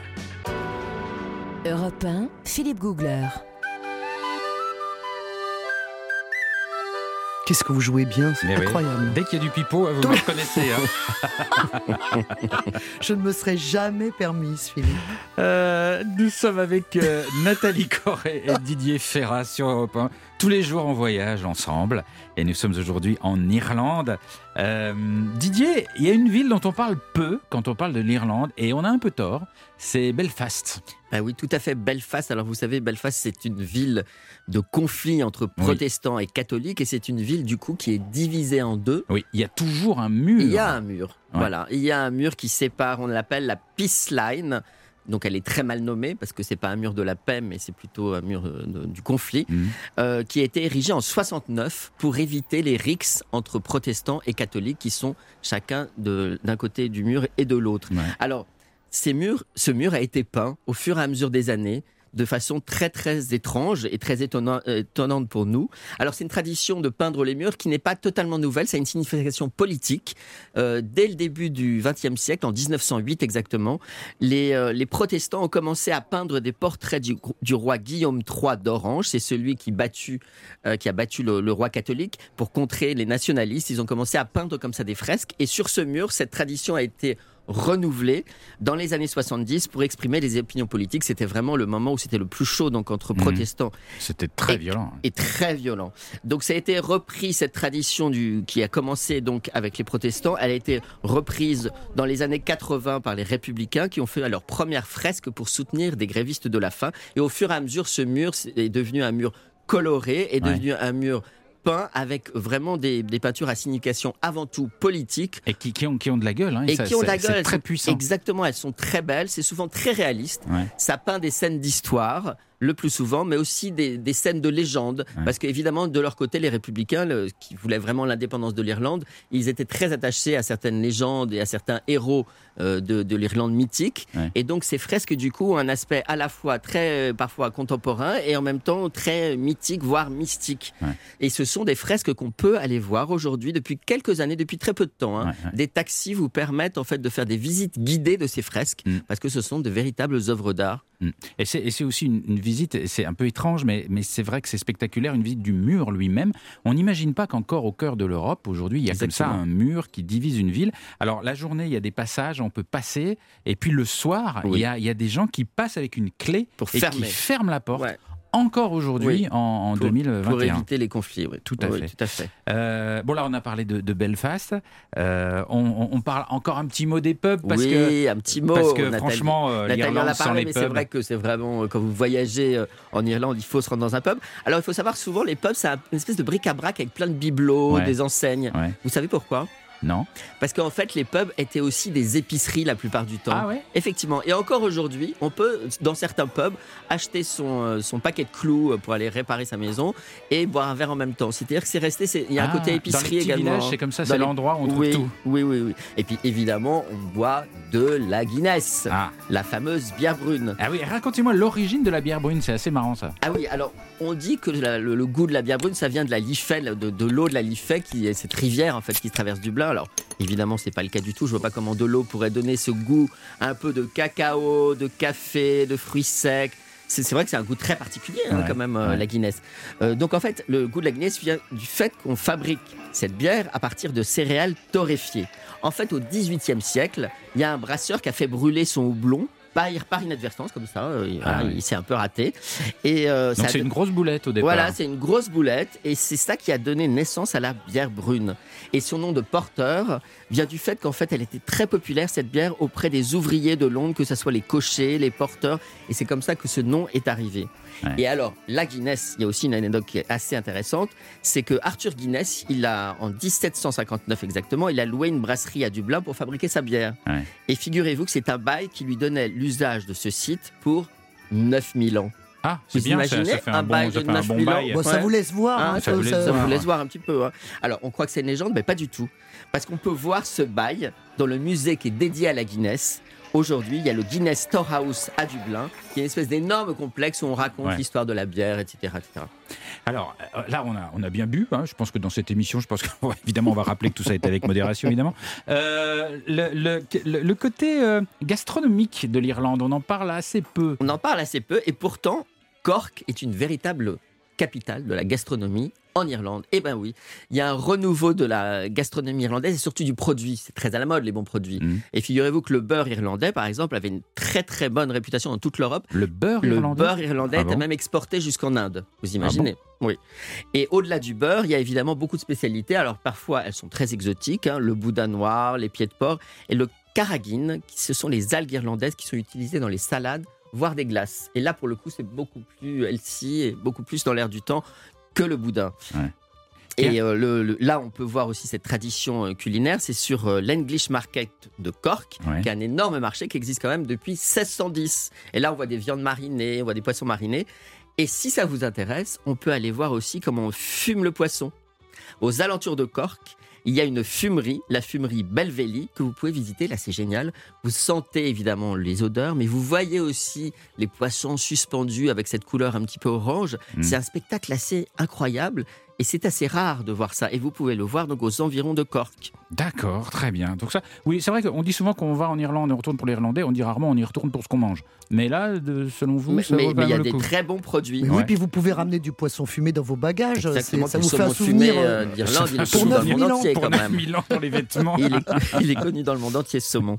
Europe 1, Philippe Googler. Qu'est-ce que vous jouez bien, c'est Mais oui. incroyable. Dès qu'il y a du pipeau, vous me reconnaissez. hein. Je ne me serais jamais permise, Philippe. Euh, nous sommes avec euh, Nathalie Corré et Didier Ferrat sur Europe 1, tous les jours en voyage ensemble. Et nous sommes aujourd'hui en Irlande. Euh, Didier, il y a une ville dont on parle peu quand on parle de l'Irlande, et on a un peu tort, c'est Belfast. Ah oui, tout à fait. Belfast. Alors vous savez, Belfast, c'est une ville de conflit entre protestants et catholiques, et c'est une ville du coup qui est divisée en deux. Oui, il y a toujours un mur. Il y a un mur. Ouais. Voilà, il y a un mur qui sépare. On l'appelle la Peace Line. Donc elle est très mal nommée parce que c'est pas un mur de la paix, mais c'est plutôt un mur euh, de- du conflit, Mhm. euh, qui a été érigé en 69 pour éviter les rixes entre protestants et catholiques qui sont chacun d'un côté du mur et de l'autre. Ouais. Alors, ces murs, ce mur a été peint au fur et à mesure des années de façon très très étrange et très euh, étonnante pour nous. Alors c'est une tradition de peindre les murs qui n'est pas totalement nouvelle, ça a une signification politique. Euh, dès le début du XXe siècle, en 1908 exactement, les, euh, les protestants ont commencé à peindre des portraits du, roi Guillaume III d'Orange. C'est celui qui, a battu le roi catholique pour contrer les nationalistes. Ils ont commencé à peindre comme ça des fresques. Et sur ce mur, cette tradition a été renouvelée dans les années 70 pour exprimer les opinions politiques. C'était vraiment le moment où c'était le plus chaud donc entre Mhm. protestants C'était très Et- violent. et très violent. Donc ça a été repris cette tradition du qui a commencé donc avec les protestants, elle a été reprise dans les années 80 par les républicains qui ont fait leur première fresque pour soutenir des grévistes de la faim et au fur et à mesure ce mur est devenu un mur coloré est Ouais. devenu un mur peint avec vraiment des, des peintures à signification avant tout politique Et qui, qui ont, qui ont de la gueule. hein, et ça- qui ont de la gueule. C'est très puissant. Exactement, elles sont très belles, c'est souvent très réaliste. Ouais. Ça peint des scènes d'histoire, le plus souvent, mais aussi des, des scènes de légende. Ouais. Parce qu'évidemment, de leur côté, les républicains, le- qui voulaient vraiment l'indépendance de l'Irlande, ils étaient très attachés à certaines légendes et à certains héros euh, de, de l'Irlande mythique. Ouais. Et donc, ces fresques, du coup, ont un aspect à la fois très, euh, parfois contemporain et en même temps très mythique, voire mystique. Ouais. Et ce sont des fresques qu'on peut aller voir aujourd'hui depuis quelques années, depuis très peu de temps. hein. Des taxis vous permettent en fait de faire des visites guidées de ces fresques Mm. parce que ce sont de véritables œuvres d'art. Et c'est, et c'est aussi une, une visite, c'est un peu étrange, mais, mais c'est vrai que c'est spectaculaire, une visite du mur lui-même. On n'imagine pas qu'encore au cœur de l'Europe, aujourd'hui, il y a comme ça un mur qui divise une ville. Alors la journée, il y a des passages, on peut passer, et puis le soir, Oui. il, y a, il y a des gens qui passent avec une clé Pour et fermer. qui ferment la porte. Ouais. Encore aujourd'hui, Oui. en, en Pour- 2021. Pour éviter les conflits, oui. Tout à Oui, fait. Tout à fait. Euh, bon là, on a parlé de, de Belfast. Euh, on, parle encore un petit mot des pubs parce oui, que un petit mot. parce que Nathalie. franchement, euh, l'Irlande a sans parlé, les mais c'est pubs. vrai que c'est vraiment, quand vous voyagez en Irlande, il faut se rendre dans un pub. Alors, il faut savoir, souvent, les pubs, c'est un- une espèce de bric-à-brac avec plein de bibelots, Ouais. des enseignes. Ouais. Vous savez pourquoi? Non. Parce qu'en fait, les pubs étaient aussi des épiceries la plupart du temps. Ah ouais? Effectivement. Et encore aujourd'hui, on peut, dans certains pubs, acheter son, euh, son paquet de clous euh, pour aller réparer sa maison et boire un verre en même temps. C'est-à-dire que c'est resté, c'est- il y a un Ah, côté épicerie dans les petits également. c'est comme ça, Dans c'est les- l'endroit où on trouve oui, tout. Oui, oui, oui. Et puis évidemment, on boit de la Guinness, Ah. la fameuse bière brune. Ah oui, racontez-moi l'origine de la bière brune, c'est assez marrant ça. Ah oui, alors on dit que la- le, le goût de la bière brune, ça vient de la Liffey, de, de l'eau de la Liffey, qui est cette rivière en fait qui traverse Dublin. Alors évidemment, c'est pas le cas du tout. Je vois pas comment de l'eau pourrait donner ce goût un peu de cacao, de café, de fruits secs. C'est vrai que c'est un goût très particulier hein, Ouais, quand même euh, ouais. la Guinness. Euh, donc en fait, le goût de la Guinness vient du fait qu'on fabrique cette bière à partir de céréales torréfiées. En fait, au XVIIIe siècle, il y a un brasseur qui a fait brûler son houblon par, par inadvertance comme ça. euh, Ah oui. Il s'est un peu raté. Et euh, c'est une grosse boulette au départ. voilà, c'est une grosse boulette et c'est ça qui a donné naissance à la bière brune. Et son nom de porteur vient du fait qu'en fait, elle était très populaire, cette bière, auprès des ouvriers de Londres, que ce soit les cochers, les porteurs. Et c'est comme ça que ce nom est arrivé. Ouais. Et alors, la Guinness, il y a aussi une anecdote qui est assez intéressante, c'est que Arthur Guinness, il a, en 1759 exactement, il a loué une brasserie à Dublin pour fabriquer sa bière. Ouais. Et figurez-vous que c'est un bail qui lui donnait l'usage de ce site pour 9000 ans. Ah, c'est bien, ça, imaginez ça fait un un, bail bon, de fait un 9 bon 000 ans. Bon, ça vous laisse voir. Hein, un ça peu, vous laisse Ça voir. vous laisse voir un petit peu. hein. Alors, on croit que c'est une légende, mais pas du tout. Parce qu'on peut voir ce bail dans le musée qui est dédié à la Guinness. Aujourd'hui, il y a le Guinness Storehouse à Dublin, qui est une espèce d'énorme complexe où on raconte Ouais. l'histoire de la bière, etc. etc. Alors euh, là, on a, on a bien bu. hein. Je pense que dans cette émission, je pense qu'évidemment, on va rappeler que tout ça est avec modération, évidemment. Euh, le, le- le- le côté euh, gastronomique de l'Irlande, on en parle assez peu. On en parle assez peu, et pourtant, Cork est une véritable capitale de la gastronomie en Irlande. Eh ben oui, il y a un renouveau de la gastronomie irlandaise et surtout du produit. C'est très à la mode, les bons produits. Mm. Et figurez-vous que le beurre irlandais, par exemple, avait une très très bonne réputation dans toute l'Europe. Le beurre Le irlandais? beurre irlandais Ah était même exporté jusqu'en Inde. Vous imaginez? Oui. Et au-delà du beurre, il y a évidemment beaucoup de spécialités. Alors parfois, elles sont très exotiques. hein, le boudin noir, les pieds de porc et le carragin, qui ce sont les algues irlandaises qui sont utilisées dans les salades, voire des glaces. Et là, pour le coup, c'est beaucoup plus healthy et beaucoup plus dans l'air du temps que le boudin. Ouais. Et euh, le- le- là, on peut voir aussi cette tradition euh, culinaire. C'est sur euh, l'English Market de Cork, Ouais. qui est un énorme marché qui existe quand même depuis 1610. Et là, on voit des viandes marinées, on voit des poissons marinés. Et si ça vous intéresse, on peut aller voir aussi comment on fume le poisson. Aux alentours de Cork, il y a une fumerie, la fumerie Belvelly, que vous pouvez visiter. Là, c'est génial. Vous sentez évidemment les odeurs, mais vous voyez aussi les poissons suspendus avec cette couleur un petit peu orange. Mm. C'est un spectacle assez incroyable et c'est assez rare de voir ça. Et vous pouvez le voir donc aux environs de Cork. D'accord, très bien. Donc ça, oui, c'est vrai qu'on dit souvent qu'on va en Irlande et on retourne pour l'Irlandais. On dit rarement on y retourne pour ce qu'on mange. Mais là, de- selon vous, mais ça mais- vaut mais il y a des coup. très bons produits. Mais Ouais. Oui, puis vous pouvez ramener du poisson fumé dans vos bagages. Exactement, Ça vous fait un souvenir. euh, euh, d'Irlande, il est Pour connu dans le 9000 monde ans, entier Pour quand 9 même. 000 ans dans les vêtements. Il est, il est connu dans le monde entier, ce saumon.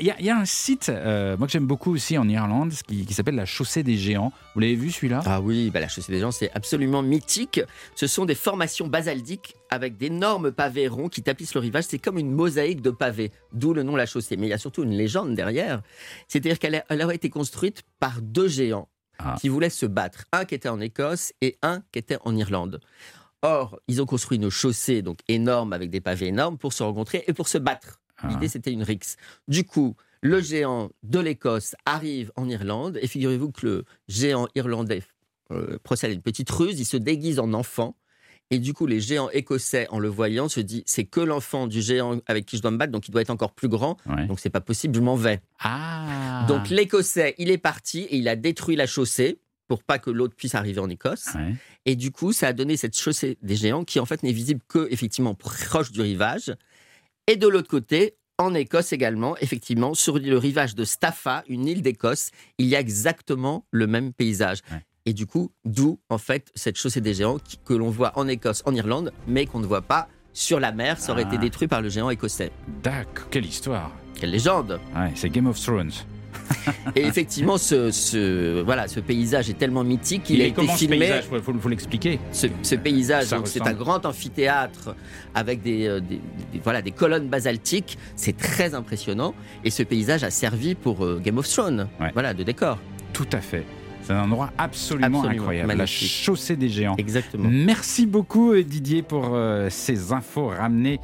Il y, a- il y a un site, euh, moi que j'aime beaucoup aussi en Irlande, ce qui, qui s'appelle la Chaussée des Géants. Vous l'avez vu celui-là? Ah oui, bah la chaussée des gens, c'est absolument mythique. Ce sont des formations basaltiques avec d'énormes pavés ronds qui tapissent le rivage. C'est comme une mosaïque de pavés, d'où le nom la chaussée. Mais il y a surtout une légende derrière. C'est-à-dire qu'elle aurait été construite par deux géants Ah. qui voulaient se battre. Un qui était en Écosse et un qui était en Irlande. Or, ils ont construit une chaussée donc énorme avec des pavés énormes pour se rencontrer et pour se battre. Ah. L'idée, c'était une rixe. Du coup, le géant de l'Écosse arrive en Irlande et figurez-vous que le géant irlandais euh, procède à une petite ruse, il se déguise en enfant. Et du coup, les géants écossais, en le voyant, se disent c'est que l'enfant du géant avec qui je dois me battre, donc il doit être encore plus grand, Ouais. donc c'est pas possible, je m'en vais. Ah Donc l'Écossais, il est parti et il a détruit la chaussée pour pas que l'autre puisse arriver en Écosse. Ouais. Et du coup, ça a donné cette chaussée des géants qui en fait n'est visible que effectivement proche du rivage. Et de l'autre côté, en Écosse également, effectivement, sur le rivage de Staffa, une île d'Écosse, il y a exactement le même paysage. Ouais. Et du coup, d'où en fait cette chaussée des géants qui- que l'on voit en Écosse, en Irlande, mais qu'on ne voit pas sur la mer. Ça aurait Ah. été détruit par le géant écossais. D'accord, quelle histoire. Quelle légende Ouais, c'est Game of Thrones. Et effectivement, ce, ce- voilà, ce paysage est tellement mythique qu'il Il a est été comment ce filmé. paysage? Faut, faut- faut l'expliquer. Ce, ce paysage, c'est un grand amphithéâtre avec des, euh, des- des- voilà, des colonnes basaltiques. C'est très impressionnant. Et ce paysage a servi pour euh, Game of Thrones, Ouais. voilà, de décor. Tout à fait. C'est un endroit absolument, Absolument, incroyable. magnifique. La chaussée des géants. Exactement. Merci beaucoup euh, Didier pour euh, ces infos ramenées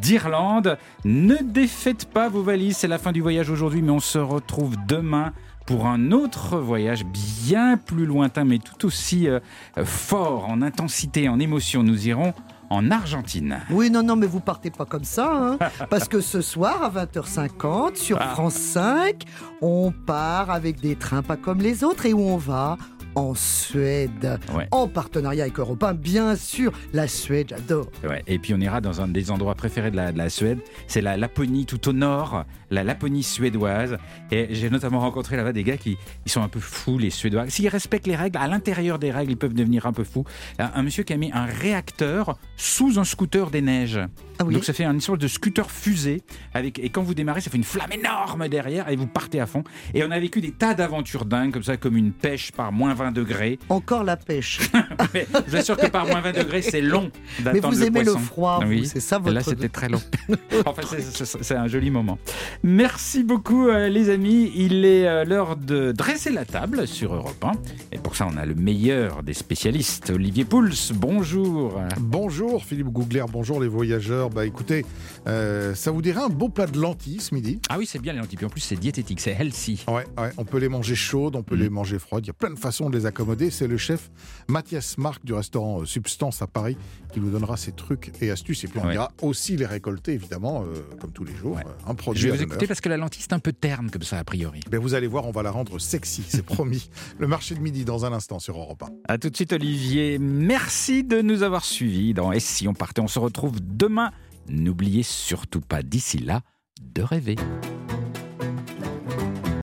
d'Irlande. Ne défaites pas vos valises, c'est la fin du voyage aujourd'hui, mais on se retrouve demain pour un autre voyage bien plus lointain, mais tout aussi euh, fort en intensité, en émotion. Nous irons en Argentine. Oui, non, non, mais vous partez pas comme ça, hein, parce que ce soir à 20h50 sur Ah. France 5, on part avec des trains pas comme les autres et où on va? En Suède, Ouais. en partenariat avec Europe 1, bien sûr. La Suède, j'adore. Ouais, et puis on ira dans un des endroits préférés de la, de la Suède, c'est la Laponie tout au nord, la Laponie suédoise. Et j'ai notamment rencontré là-bas des gars qui ils sont un peu fous, les Suédois. S'ils respectent les règles, à l'intérieur des règles, ils peuvent devenir un peu fous. Un, un monsieur qui a mis un réacteur sous un scooter des neiges. Ah oui Donc ça fait une sorte de scooter fusée. Avec, et quand vous démarrez, ça fait une flamme énorme derrière et vous partez à fond. Et on a vécu des tas d'aventures dingues, comme ça, comme une pêche par moins 20 degrés. Encore la pêche. Mais je vous assure que par moins 20 degrés, c'est long Mais d'attendre vous le aimez le froid, vous, Oui. c'est ça Et votre... Là, c'était très long. enfin, c'est un joli moment. Merci beaucoup, euh, les amis. Il est euh, l'heure de dresser la table sur Europe 1. Et pour ça, on a le meilleur des spécialistes, Olivier Pouls. Bonjour. Bonjour Philippe Gougler, bonjour les voyageurs. Bah écoutez, euh, ça vous dirait un beau plat de lentilles ce midi? Ah oui, c'est bien les lentilles. Puis En plus, c'est diététique, c'est healthy. ouais, ouais, on peut les manger chaudes, on peut Mm. les manger froides. Il y a plein de façons de les accommoder. C'est le chef Mathias Marc du restaurant euh, Substance à Paris qui nous donnera ses trucs et astuces. Et puis on Ouais. ira aussi les récolter évidemment, euh, comme tous les jours, Ouais. un produit Je vais vous écouter parce que la lentille, c'est un peu terne comme ça, a priori. Ben, vous allez voir, on va la rendre sexy, c'est promis. Le marché de midi dans un instant sur Europe 1. À tout de suite, Olivier. Merci de nous avoir suivis dans Et si on partait On se retrouve demain. N'oubliez surtout pas d'ici là de rêver.